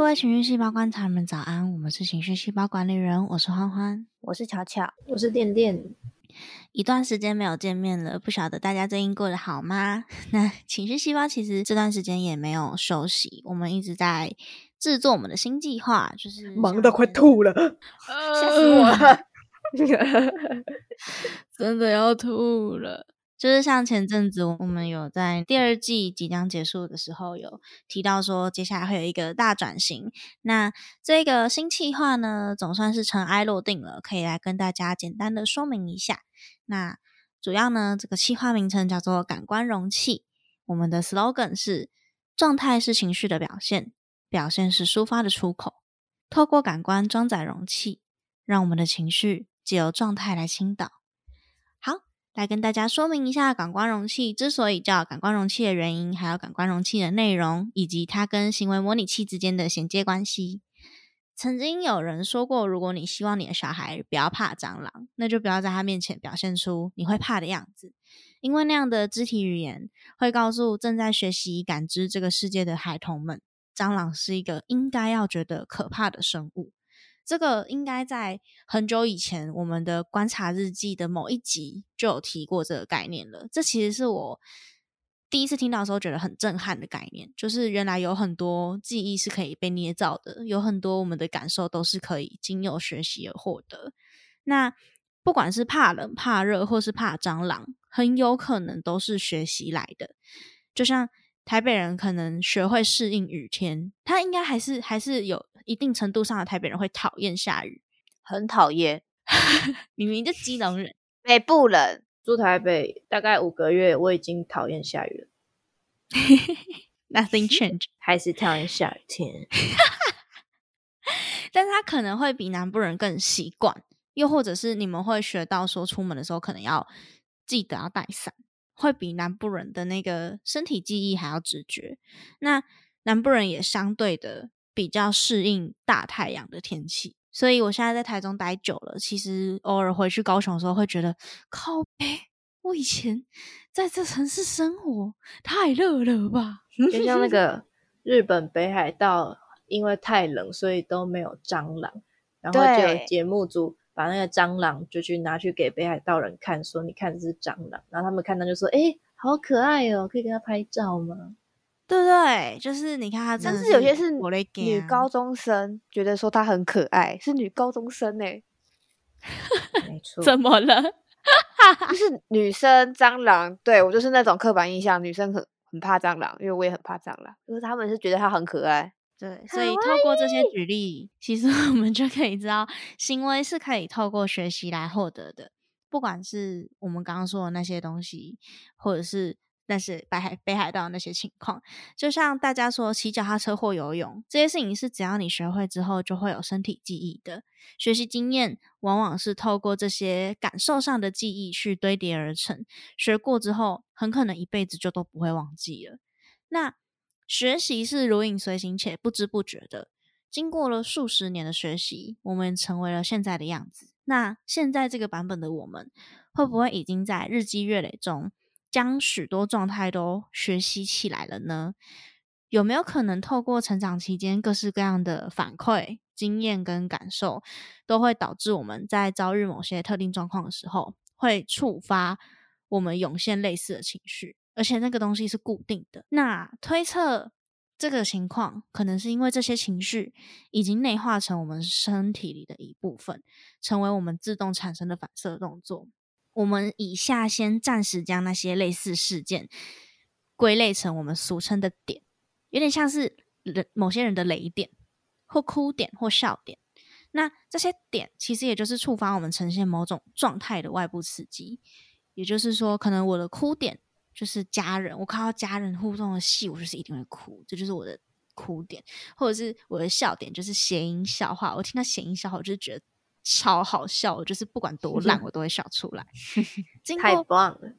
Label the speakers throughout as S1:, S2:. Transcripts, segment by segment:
S1: 各位情绪细胞观察们，早安！我们是情绪细胞管理人，我是欢欢，
S2: 我是巧巧，
S3: 我是电电。
S1: 一段时间没有见面了，不晓得大家最近过得好吗？那情绪细胞其实这段时间也没有休息，我们一直在制作我们的新计划，就是
S3: 忙得快吐了，
S2: 吓死我了，
S1: 真的要吐了。就是像前阵子我们有在第二季即将结束的时候有提到说，接下来会有一个大转型。那这个新计划呢，总算是尘埃落定了，可以来跟大家简单的说明一下。那主要呢，这个计划名称叫做“感官容器”。我们的 slogan 是：状态是情绪的表现，表现是抒发的出口。透过感官装载容器，让我们的情绪借由状态来倾倒。来跟大家说明一下感官容器之所以叫感官容器的原因，还有感官容器的内容，以及它跟行为模拟器之间的衔接关系。曾经有人说过，如果你希望你的小孩不要怕蟑螂，那就不要在他面前表现出你会怕的样子，因为那样的肢体语言会告诉正在学习感知这个世界的孩童们，蟑螂是一个应该要觉得可怕的生物。这个应该在很久以前，我们的观察日记的某一集就有提过这个概念了。这其实是我第一次听到的时候觉得很震撼的概念，就是原来有很多记忆是可以被捏造的，有很多我们的感受都是可以经由学习而获得。那不管是怕冷、怕热，或是怕蟑螂，很有可能都是学习来的。就像台北人可能学会适应雨天，他应该还是还是有。一定程度上的台北人会讨厌下雨，
S2: 很讨厌。
S1: 明明就基隆人，
S2: 北部人
S3: 住台北大概五个月，我已经讨厌下雨了。
S1: Nothing change，
S3: 还是讨厌下雨天。
S1: 但是他可能会比南部人更习惯，又或者是你们会学到说出门的时候可能要记得要带伞，会比南部人的那个身体记忆还要直觉。那南部人也相对的。比较适应大太阳的天气，所以我现在在台中待久了，其实偶尔回去高雄的时候，会觉得靠北。我以前在这城市生活太热了吧？
S3: 就像那个日本北海道，因为太冷，所以都没有蟑螂，然后就有节目组把那个蟑螂就去拿去给北海道人看，说你看这是蟑螂，然后他们看到就说：“哎，好可爱哦，可以跟他拍照吗？”
S1: 对不对？就是你看他，
S2: 但是有些是女高中生觉得说他很可爱，是女高中生呢。
S3: 没错，
S1: 怎么了？
S2: 就是女生蟑螂，对我就是那种刻板印象，女生很很怕蟑螂，因为我也很怕蟑螂。就是他们是觉得它很可爱，
S1: 对。所以透过这些举例，其实我们就可以知道，行为是可以透过学习来获得的，不管是我们刚刚说的那些东西，或者是。但是北海北海道那些情况，就像大家说骑脚踏车或游泳这些事情，是只要你学会之后就会有身体记忆的。学习经验往往是透过这些感受上的记忆去堆叠而成，学过之后很可能一辈子就都不会忘记了。那学习是如影随形且不知不觉的，经过了数十年的学习，我们成为了现在的样子。那现在这个版本的我们，会不会已经在日积月累中？将许多状态都学习起来了呢？有没有可能透过成长期间各式各样的反馈、经验跟感受，都会导致我们在遭遇某些特定状况的时候，会触发我们涌现类似的情绪，而且那个东西是固定的？那推测这个情况，可能是因为这些情绪已经内化成我们身体里的一部分，成为我们自动产生的反射动作。我们以下先暂时将那些类似事件归类成我们俗称的点，有点像是人某些人的雷点，或哭点，或笑点。那这些点其实也就是触发我们呈现某种状态的外部刺激。也就是说，可能我的哭点就是家人，我看到家人互动的戏，我就是一定会哭，这就是我的哭点；或者是我的笑点，就是谐音笑话，我听到谐音笑话，我就觉得。超好笑，就是不管多烂，我都会笑出来。
S3: 太棒了！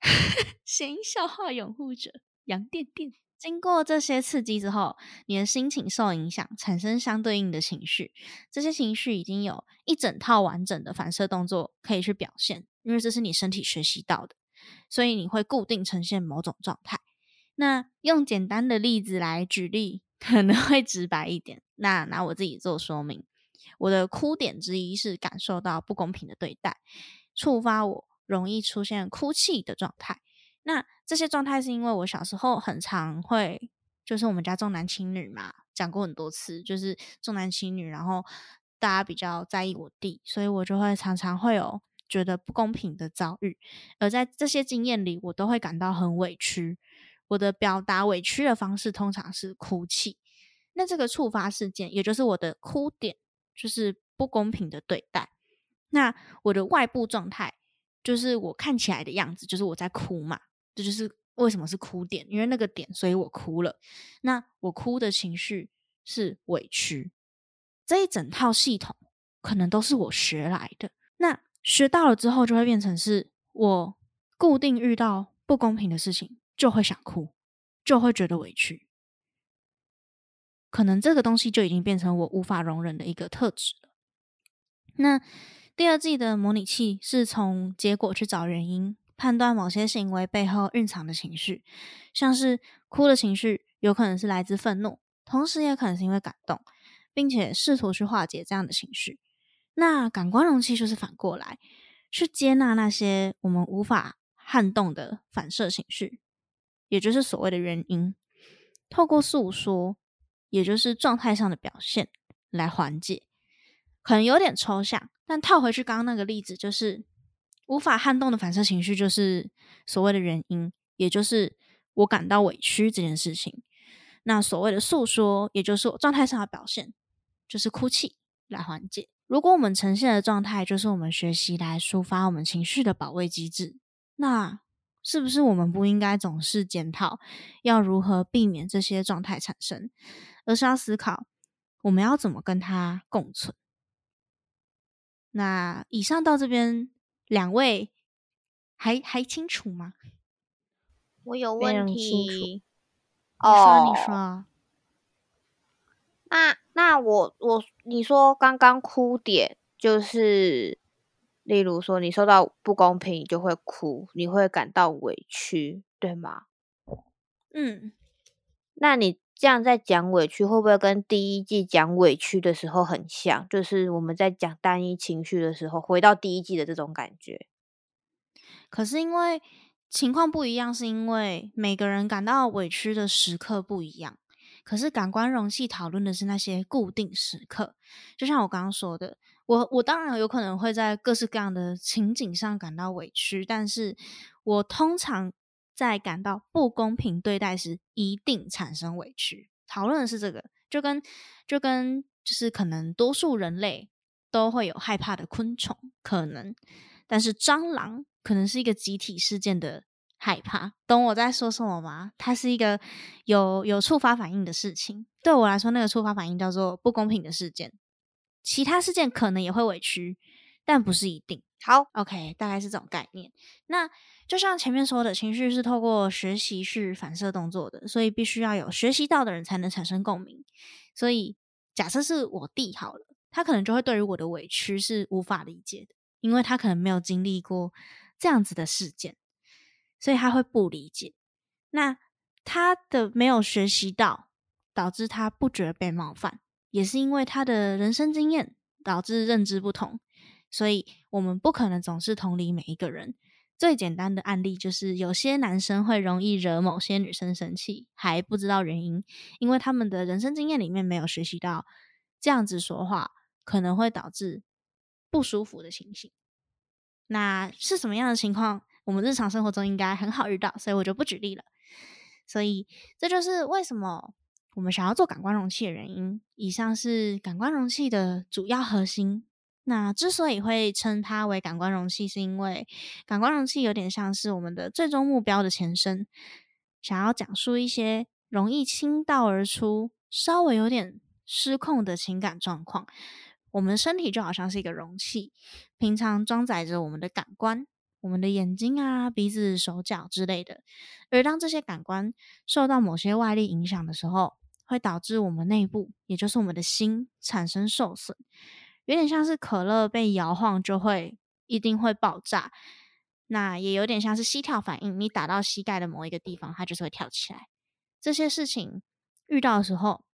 S1: 谐音笑话拥护者杨电电，经过这些刺激之后，你的心情受影响，产生相对应的情绪。这些情绪已经有一整套完整的反射动作可以去表现，因为这是你身体学习到的，所以你会固定呈现某种状态。那用简单的例子来举例。可能会直白一点。那拿我自己做说明，我的哭点之一是感受到不公平的对待，触发我容易出现哭泣的状态。那这些状态是因为我小时候很常会，就是我们家重男轻女嘛，讲过很多次，就是重男轻女，然后大家比较在意我弟，所以我就会常常会有觉得不公平的遭遇，而在这些经验里，我都会感到很委屈。我的表达委屈的方式通常是哭泣。那这个触发事件，也就是我的哭点，就是不公平的对待。那我的外部状态，就是我看起来的样子，就是我在哭嘛。这就是为什么是哭点，因为那个点，所以我哭了。那我哭的情绪是委屈。这一整套系统可能都是我学来的。那学到了之后，就会变成是我固定遇到不公平的事情，就会想哭，就会觉得委屈。可能这个东西就已经变成我无法容忍的一个特质了。那第二季的模拟器是从结果去找原因。判断某些行为背后蕴藏的情绪，像是哭的情绪，有可能是来自愤怒，同时也可能是因为感动，并且试图去化解这样的情绪。那感官容器就是反过来，去接纳那些我们无法撼动的反射情绪，也就是所谓的原因，透过诉说，也就是状态上的表现来缓解。可能有点抽象，但套回去刚刚那个例子就是。无法撼动的反射情绪，就是所谓的原因，也就是我感到委屈这件事情。那所谓的诉说，也就是我状态上的表现，就是哭泣来缓解。如果我们呈现的状态就是我们学习来抒发我们情绪的保卫机制，那是不是我们不应该总是检讨要如何避免这些状态产生，而是要思考我们要怎么跟它共存？那以上到这边。两位还还清楚吗？
S2: 我有问题。
S1: 你说，你说。
S2: 那那我我你说刚刚哭点就是，例如说你受到不公平，你就会哭，你会感到委屈，对吗？
S1: 嗯。
S2: 那你这样在讲委屈，会不会跟第一季讲委屈的时候很像？就是我们在讲单一情绪的时候，回到第一季的这种感觉。
S1: 可是因为情况不一样，是因为每个人感到委屈的时刻不一样。可是感官容器讨论的是那些固定时刻，就像我刚刚说的，我我当然有可能会在各式各样的情景上感到委屈，但是我通常。在感到不公平对待时，一定产生委屈。讨论的是这个，就跟就跟就是可能多数人类都会有害怕的昆虫，可能，但是蟑螂可能是一个集体事件的害怕。懂我在说什么吗？它是一个有有触发反应的事情。对我来说，那个触发反应叫做不公平的事件。其他事件可能也会委屈，但不是一定。
S2: 好
S1: ，OK，大概是这种概念。那。就像前面说的，情绪是透过学习去反射动作的，所以必须要有学习到的人才能产生共鸣。所以假设是我弟好了，他可能就会对于我的委屈是无法理解的，因为他可能没有经历过这样子的事件，所以他会不理解。那他的没有学习到，导致他不觉得被冒犯，也是因为他的人生经验导致认知不同。所以我们不可能总是同理每一个人。最简单的案例就是，有些男生会容易惹某些女生生气，还不知道原因，因为他们的人生经验里面没有学习到这样子说话可能会导致不舒服的情形。那是什么样的情况？我们日常生活中应该很好遇到，所以我就不举例了。所以这就是为什么我们想要做感官容器的原因。以上是感官容器的主要核心。那之所以会称它为感官容器，是因为感官容器有点像是我们的最终目标的前身，想要讲述一些容易倾倒而出、稍微有点失控的情感状况。我们身体就好像是一个容器，平常装载着我们的感官，我们的眼睛啊、鼻子、手脚之类的。而当这些感官受到某些外力影响的时候，会导致我们内部，也就是我们的心产生受损。有点像是可乐被摇晃就会一定会爆炸，那也有点像是膝跳反应，你打到膝盖的某一个地方，它就是会跳起来。这些事情遇到的时候，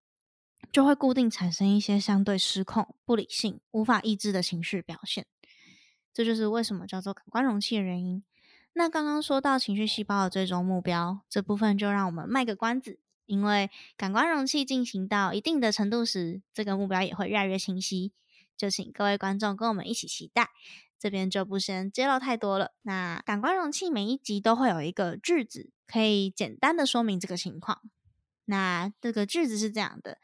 S1: 就会固定产生一些相对失控、不理性、无法抑制的情绪表现。这就是为什么叫做感官容器的原因。那刚刚说到情绪细胞的最终目标这部分，就让我们卖个关子，因为感官容器进行到一定的程度时，这个目标也会越来越清晰。就请各位观众跟我们一起期待。这边就不先揭露太多了。那感官容器每一集都会有一个句子，可以简单的说明这个情况。那这个句子是这样的：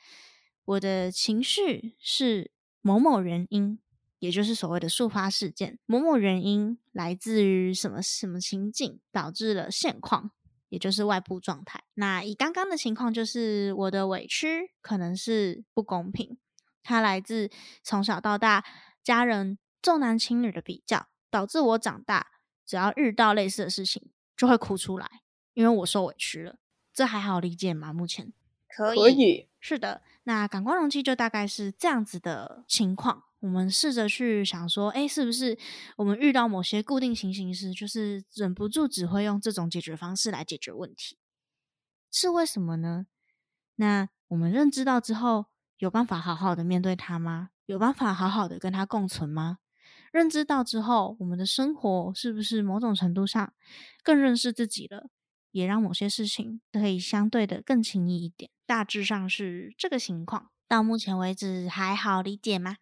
S1: 我的情绪是某某原因，也就是所谓的触发事件。某某原因来自于什么什么情境，导致了现况，也就是外部状态。那以刚刚的情况，就是我的委屈可能是不公平，它来自从小到大家人。重男轻女的比较，导致我长大只要遇到类似的事情就会哭出来，因为我受委屈了。这还好理解吗？目前
S2: 可
S3: 以，
S1: 是的。那感光容器就大概是这样子的情况。我们试着去想说，哎，是不是我们遇到某些固定情形时，就是忍不住只会用这种解决方式来解决问题？是为什么呢？那我们认知到之后，有办法好好的面对它吗？有办法好好的跟它共存吗？认知到之后，我们的生活是不是某种程度上更认识自己了？也让某些事情可以相对的更轻易一点。大致上是这个情况。到目前为止还好理解吗？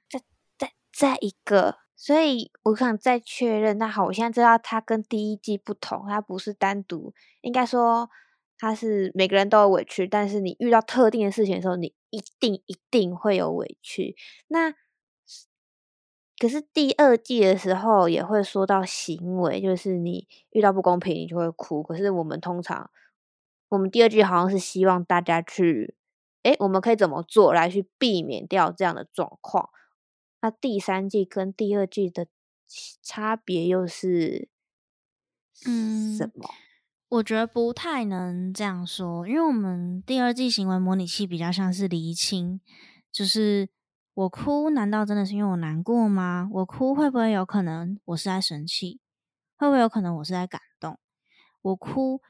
S2: 再一个，所以我想再确认。那好，我现在知道它跟第一季不同，它不是单独，应该说它是每个人都有委屈，但是你遇到特定的事情的时候，你一定一定会有委屈。那可是第二季的时候也会说到行为，就是你遇到不公平，你就会哭。可是我们通常，我们第二季好像是希望大家去，哎，我们可以怎么做来去避免掉这样的状况？那第三季跟第二季的差别又是，嗯，什么？
S1: 我觉得不太能这样说，因为我们第二季行为模拟器比较像是厘清，就是。我哭，难道真的是因为我难过吗？我哭会不会有可能我是在生气？会不会有可能我是在感动？我哭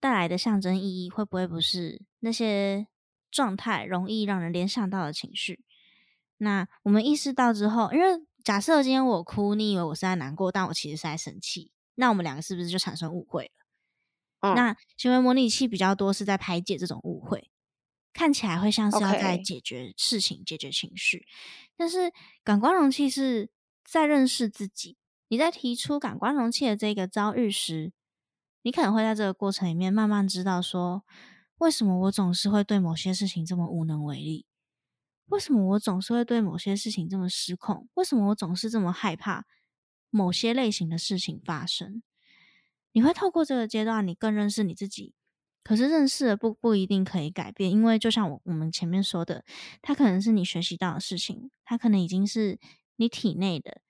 S1: 带来的象征意义会不会不是那些状态容易让人联想到的情绪？那我们意识到之后，因为假设今天我哭，你以为我是在难过，但我其实是在生气，那我们两个是不是就产生误会了？那行为模拟器比较多是在排解这种误会。看起来会像是要在解决事情、解决情绪，但是感官容器是在认识自己。你在提出感官容器的这个遭遇时，你可能会在这个过程里面慢慢知道说，为什么我总是会对某些事情这么无能为力？为什么我总是会对某些事情这么失控？为什么我总是这么害怕某些类型的事情发生？你会透过这个阶段，你更认识你自己。可是认识了不不一定可以改变，因为就像我我们前面说的，它可能是你学习到的事情，它可能已经是你体内的、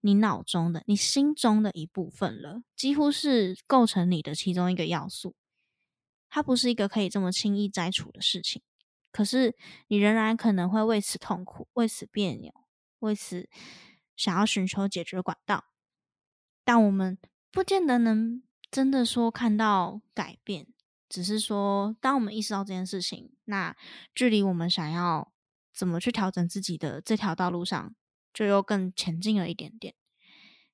S1: 你脑中的、你心中的一部分了，几乎是构成你的其中一个要素。它不是一个可以这么轻易摘除的事情，可是你仍然可能会为此痛苦、为此别扭、为此想要寻求解决管道，但我们不见得能真的说看到改变。只是说，当我们意识到这件事情，那距离我们想要怎么去调整自己的这条道路上，就又更前进了一点点。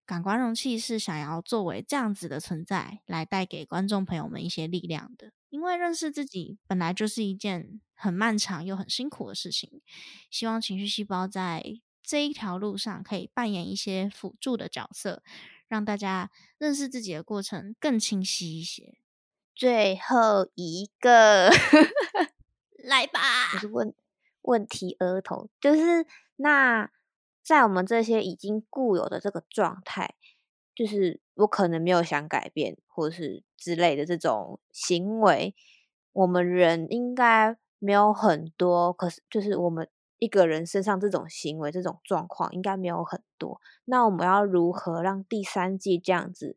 S1: 感官容器是想要作为这样子的存在，来带给观众朋友们一些力量的。因为认识自己本来就是一件很漫长又很辛苦的事情，希望情绪细胞在这一条路上可以扮演一些辅助的角色，让大家认识自己的过程更清晰一些。
S2: 最后一个，
S1: 来吧。
S2: 就是问问题儿童，就是那在我们这些已经固有的这个状态，就是我可能没有想改变，或是之类的这种行为，我们人应该没有很多。可是，就是我们一个人身上这种行为、这种状况，应该没有很多。那我们要如何让第三季这样子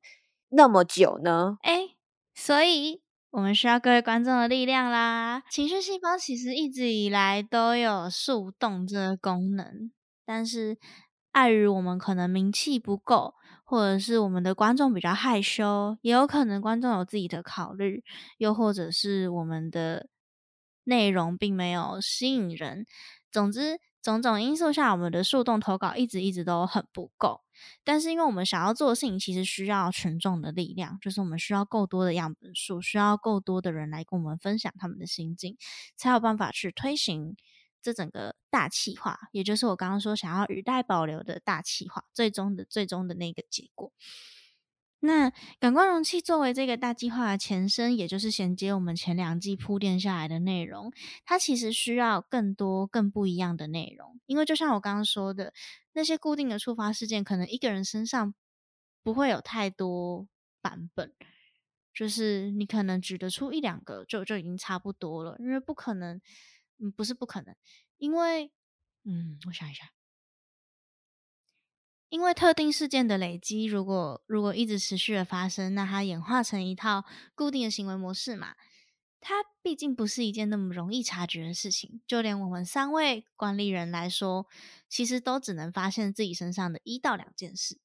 S2: 那么久呢？
S1: 哎。所以，我们需要各位观众的力量啦！情绪细胞其实一直以来都有树洞这个功能，但是碍于我们可能名气不够，或者是我们的观众比较害羞，也有可能观众有自己的考虑，又或者是我们的内容并没有吸引人。总之，种种因素下，我们的树洞投稿一直一直都很不够。但是，因为我们想要做的事情，其实需要群众的力量，就是我们需要够多的样本数，需要够多的人来跟我们分享他们的心境，才有办法去推行这整个大气化，也就是我刚刚说想要语带保留的大气化，最终的最终的那个结果。那感官容器作为这个大计划的前身，也就是衔接我们前两季铺垫下来的内容，它其实需要更多、更不一样的内容。因为就像我刚刚说的，那些固定的触发事件，可能一个人身上不会有太多版本，就是你可能举得出一两个，就就已经差不多了。因为不可能，嗯，不是不可能，因为，嗯，我想一下。因为特定事件的累积，如果如果一直持续的发生，那它演化成一套固定的行为模式嘛，它毕竟不是一件那么容易察觉的事情。就连我们三位管理人来说，其实都只能发现自己身上的一到两件事。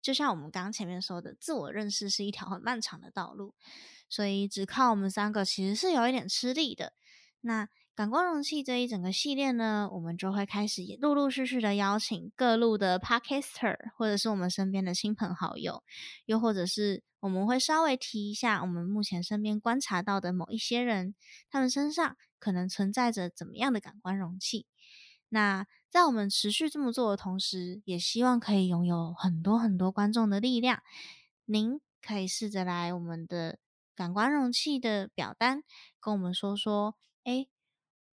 S1: 就像我们刚刚前面说的，自我认识是一条很漫长的道路，所以只靠我们三个其实是有一点吃力的。那。感光容器这一整个系列呢，我们就会开始也陆陆续续的邀请各路的 podcaster，或者是我们身边的亲朋好友，又或者是我们会稍微提一下我们目前身边观察到的某一些人，他们身上可能存在着怎么样的感官容器。那在我们持续这么做的同时，也希望可以拥有很多很多观众的力量。您可以试着来我们的感官容器的表单，跟我们说说，哎。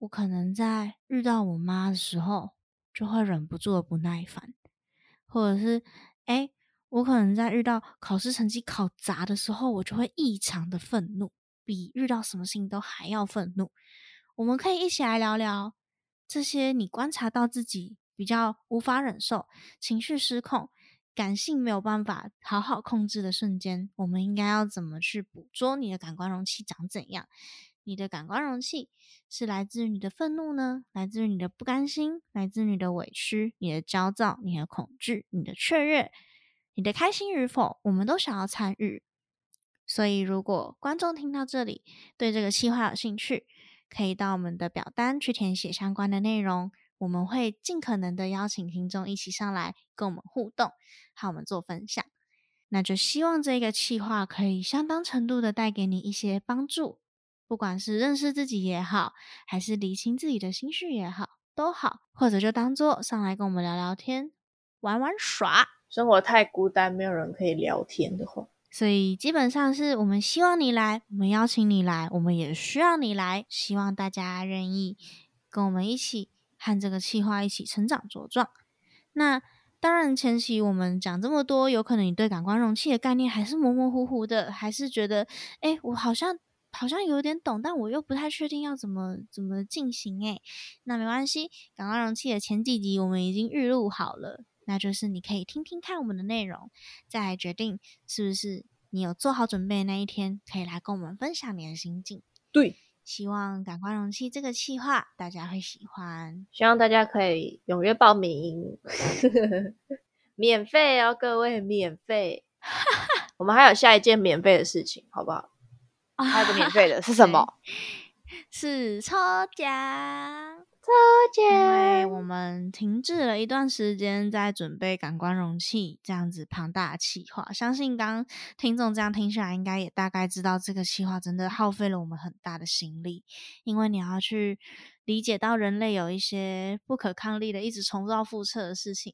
S1: 我可能在遇到我妈的时候，就会忍不住的不耐烦，或者是，哎，我可能在遇到考试成绩考砸的时候，我就会异常的愤怒，比遇到什么事情都还要愤怒。我们可以一起来聊聊这些你观察到自己比较无法忍受、情绪失控、感性没有办法好好控制的瞬间，我们应该要怎么去捕捉你的感官容器长怎样？你的感官容器是来自于你的愤怒呢？来自于你的不甘心？来自于你的委屈？你的焦躁？你的恐惧？你的雀跃？你的开心与否？我们都想要参与。所以，如果观众听到这里，对这个计划有兴趣，可以到我们的表单去填写相关的内容。我们会尽可能的邀请听众一起上来跟我们互动，和我们做分享。那就希望这个计划可以相当程度的带给你一些帮助。不管是认识自己也好，还是理清自己的心绪也好，都好，或者就当做上来跟我们聊聊天、玩玩耍。
S3: 生活太孤单，没有人可以聊天的话，
S1: 所以基本上是我们希望你来，我们邀请你来，我们也需要你来。希望大家愿意跟我们一起和这个计划一起成长茁壮。那当然，前期我们讲这么多，有可能你对感官容器的概念还是模模糊糊的，还是觉得，哎，我好像。好像有点懂，但我又不太确定要怎么怎么进行诶，那没关系，感光容器的前几集我们已经预录好了，那就是你可以听听看我们的内容，再来决定是不是你有做好准备的那一天，可以来跟我们分享你的心境。
S3: 对，
S1: 希望感官容器这个计划大家会喜欢，
S3: 希望大家可以踊跃报名，免费哦，各位免费，我们还有下一件免费的事情，好不好？
S2: 还有个免费的是 什么？
S1: 是抽奖，
S2: 抽奖！因
S1: 为我们停滞了一段时间，在准备感官容器这样子庞大的企划。相信刚听众这样听下来，应该也大概知道这个企划真的耗费了我们很大的心力。因为你要去理解到人类有一些不可抗力的、一直重蹈覆辙的事情。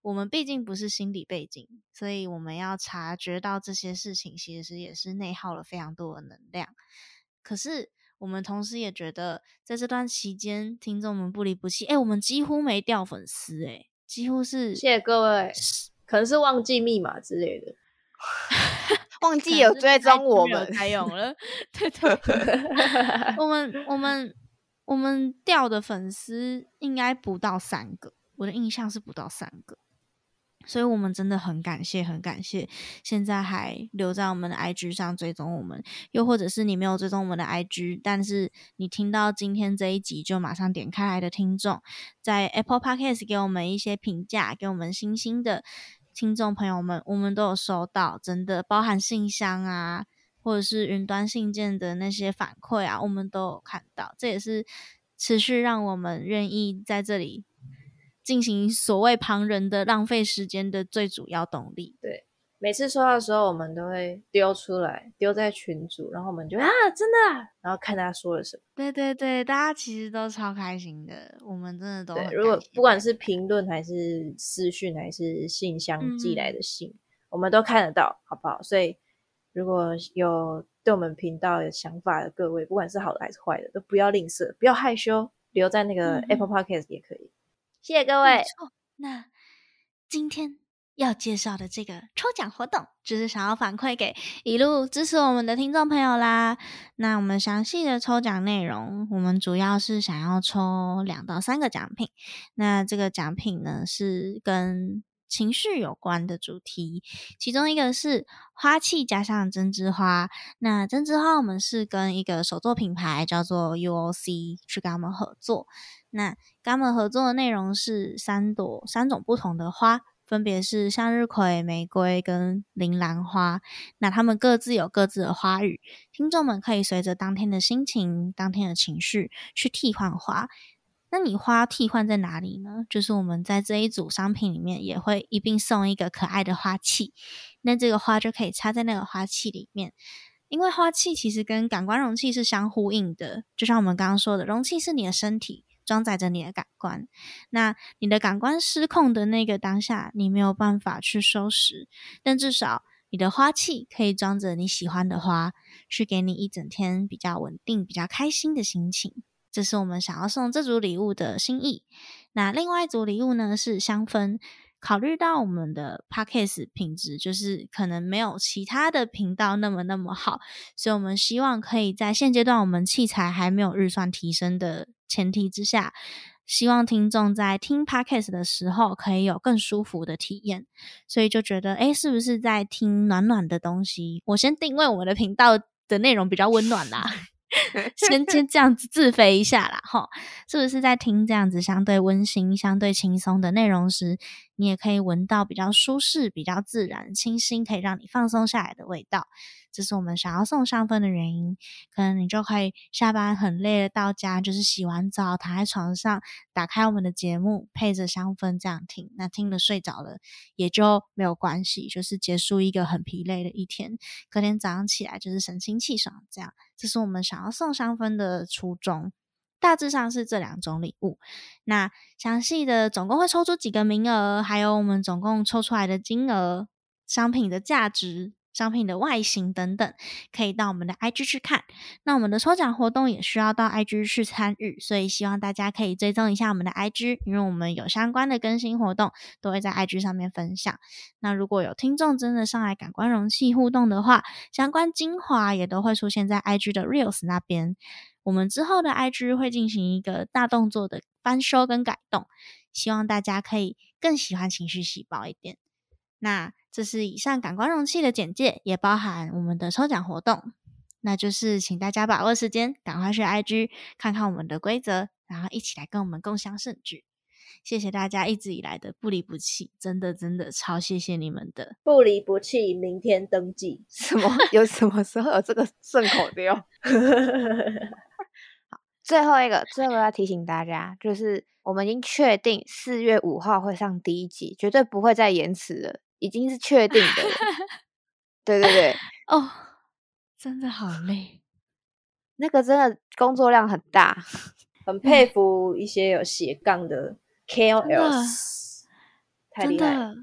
S1: 我们毕竟不是心理背景，所以我们要察觉到这些事情，其实也是内耗了非常多的能量。可是我们同时也觉得，在这段期间，听众们不离不弃，哎，我们几乎没掉粉丝，哎，几乎是
S3: 谢谢各位，可能是忘记密码之类的，
S2: 忘记有追踪我们
S1: 才用了，对对，我们我们我们掉的粉丝应该不到三个，我的印象是不到三个。所以我们真的很感谢，很感谢现在还留在我们的 IG 上追踪我们，又或者是你没有追踪我们的 IG，但是你听到今天这一集就马上点开来的听众，在 Apple Podcast 给我们一些评价，给我们星星的听众朋友们，我们都有收到，真的包含信箱啊。或者是云端信件的那些反馈啊，我们都有看到。这也是持续让我们愿意在这里进行所谓旁人的浪费时间的最主要动力。
S3: 对。每次收到的时候，我们都会丢出来，丢在群组，然后我们就啊，真的，啊，然后看他说了什么。
S1: 对对对，大家其实都超开心的，我们真的都。
S3: 对，如果不管是评论还是私讯还是信箱寄来的信，我们都看得到，好不好？所以如果有对我们频道有想法的各位，不管是好的还是坏的，都不要吝啬，不要害羞，留在那个 Apple Podcast 也可以。谢谢各位。
S1: 那今天。要介绍的这个抽奖活动，就是想要反馈给一路支持我们的听众朋友啦。那我们详细的抽奖内容，我们主要是想要抽两到三个奖品。那这个奖品呢，是跟情绪有关的主题，其中一个是花器加上针织花。那针织花，我们是跟一个手作品牌叫做 UOC 去跟他们合作。那跟他们合作的内容是三朵、三种不同的花。分别是向日葵、玫瑰跟铃兰花，那它们各自有各自的花语，听众们可以随着当天的心情、当天的情绪去替换花。那你花替换在哪里呢？就是我们在这一组商品里面也会一并送一个可爱的花器，那这个花就可以插在那个花器里面。因为花器其实跟感官容器是相呼应的，就像我们刚刚说的，容器是你的身体。装载着你的感官，那你的感官失控的那个当下，你没有办法去收拾，但至少你的花器可以装着你喜欢的花，去给你一整天比较稳定、比较开心的心情。这是我们想要送这组礼物的心意。那另外一组礼物呢是香氛。考虑到我们的 podcast 品质，就是可能没有其他的频道那么那么好，所以我们希望可以在现阶段我们器材还没有预算提升的前提之下，希望听众在听 podcast 的时候可以有更舒服的体验。所以就觉得，哎，是不是在听暖暖的东西？我先定位我们的频道的内容比较温暖啦。先先这样子自肥一下啦，吼，是不是在听这样子相对温馨、相对轻松的内容时，你也可以闻到比较舒适、比较自然、清新，可以让你放松下来的味道？这是我们想要送香氛的原因。可能你就可以下班很累了到家，就是洗完澡躺在床上，打开我们的节目，配着香氛这样听。那听了睡着了也就没有关系，就是结束一个很疲累的一天。隔天早上起来就是神清气爽，这样。这是我们想要送香氛的初衷。大致上是这两种礼物。那详细的总共会抽出几个名额，还有我们总共抽出来的金额、商品的价值。商品的外形等等，可以到我们的 IG 去看。那我们的抽奖活动也需要到 IG 去参与，所以希望大家可以追踪一下我们的 IG，因为我们有相关的更新活动都会在 IG 上面分享。那如果有听众真的上来感官容器互动的话，相关精华也都会出现在 IG 的 Reels 那边。我们之后的 IG 会进行一个大动作的翻修跟改动，希望大家可以更喜欢情绪细胞一点。那。这是以上感官容器的简介，也包含我们的抽奖活动。那就是请大家把握时间，赶快去 IG 看看我们的规则，然后一起来跟我们共享盛举。谢谢大家一直以来的不离不弃，真的真的超谢谢你们的
S3: 不离不弃。明天登记
S2: 什么？有什么时候有这个顺口溜？好，最后一个，最后要提醒大家，就是我们已经确定四月五号会上第一集，绝对不会再延迟了。已经是确定的，对对对，
S1: 哦，真的好累，
S2: 那个真的工作量很大，
S3: 很佩。服一些有斜杠的 KOL，太厉害，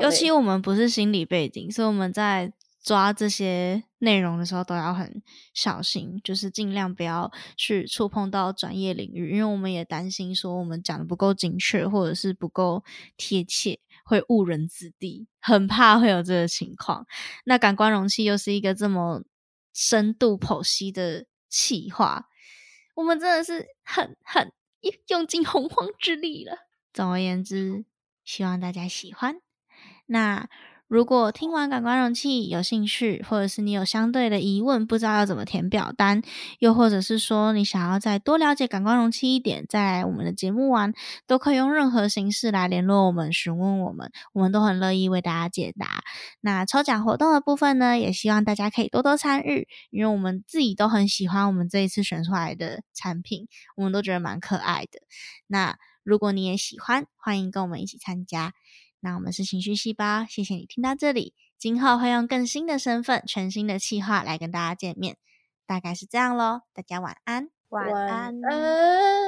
S1: 尤其我们不是心理背景，所以我们在抓这些内容的时候都要很小心，就是尽量不要去触碰到专业领域，因为我们也担心说我们讲的不够精确，或者是不够贴切。会误人子弟，很怕会有这个情况。那感官容器又是一个这么深度剖析的企划，我们真的是很很用尽洪荒之力了。总而言之，希望大家喜欢。那如果听完感官容器有兴趣，或者是你有相对的疑问，不知道要怎么填表单，又或者是说你想要再多了解感官容器一点，再来我们的节目玩，都可以用任何形式来联络我们，询问我们，我们都很乐意为大家解答。那抽奖活动的部分呢，也希望大家可以多多参与，因为我们自己都很喜欢我们这一次选出来的产品，我们都觉得蛮可爱的。那如果你也喜欢，欢迎跟我们一起参加。那我们是情绪细胞，谢谢你听到这里。今后会用更新的身份、全新的企划来跟大家见面，大概是这样喽。大家晚安，
S2: 晚安。
S3: 安。